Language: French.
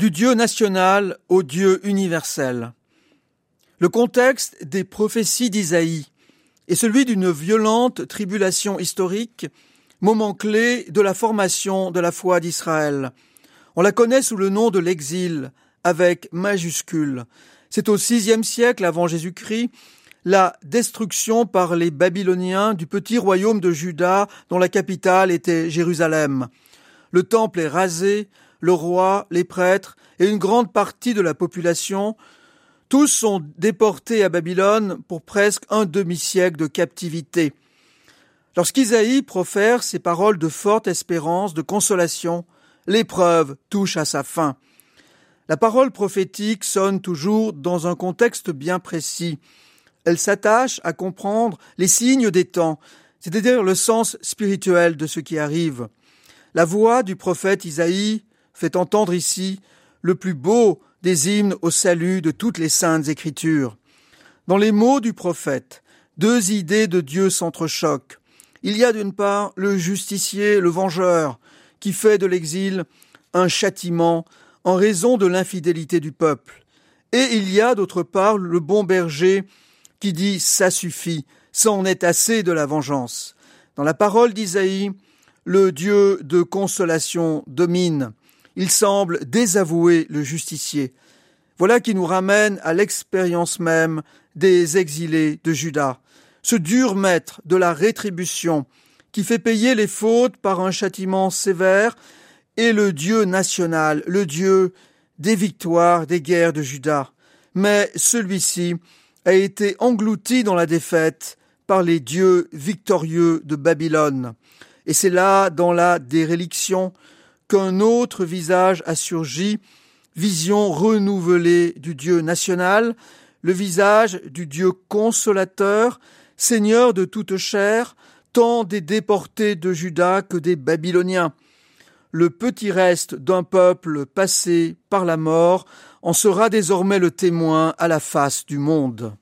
Du Dieu national au Dieu universel. Le contexte des prophéties d'Isaïe est celui d'une violente tribulation historique, moment clé de la formation de la foi d'Israël. On la connaît sous le nom de l'exil, avec majuscule. C'est au sixième siècle avant Jésus-Christ la destruction par les Babyloniens du petit royaume de Juda dont la capitale était Jérusalem. Le temple est rasé, le roi, les prêtres et une grande partie de la population, tous sont déportés à Babylone pour presque un demi-siècle de captivité. Lorsqu'Isaïe profère ces paroles de forte espérance, de consolation, l'épreuve touche à sa fin. La parole prophétique sonne toujours dans un contexte bien précis. Elle s'attache à comprendre les signes des temps, c'est-à-dire le sens spirituel de ce qui arrive. La voix du prophète Isaïe fait entendre ici le plus beau des hymnes au salut de toutes les saintes écritures. Dans les mots du prophète, deux idées de Dieu s'entrechoquent. Il y a d'une part le justicier, le vengeur, qui fait de l'exil un châtiment en raison de l'infidélité du peuple. Et il y a d'autre part le bon berger qui dit ça suffit, ça en est assez de la vengeance. Dans la parole d'Isaïe, le Dieu de consolation domine. Il semble désavouer le justicier. Voilà qui nous ramène à l'expérience même des exilés de Juda, ce dur maître de la rétribution qui fait payer les fautes par un châtiment sévère, et le Dieu national, le Dieu des victoires des guerres de Juda. Mais celui-ci a été englouti dans la défaite par les dieux victorieux de Babylone. Et c'est là, dans la déréliction, qu'un autre visage a surgi, vision renouvelée du Dieu national, le visage du Dieu consolateur, Seigneur de toute chair, tant des déportés de Juda que des Babyloniens. Le petit reste d'un peuple passé par la mort en sera désormais le témoin à la face du monde.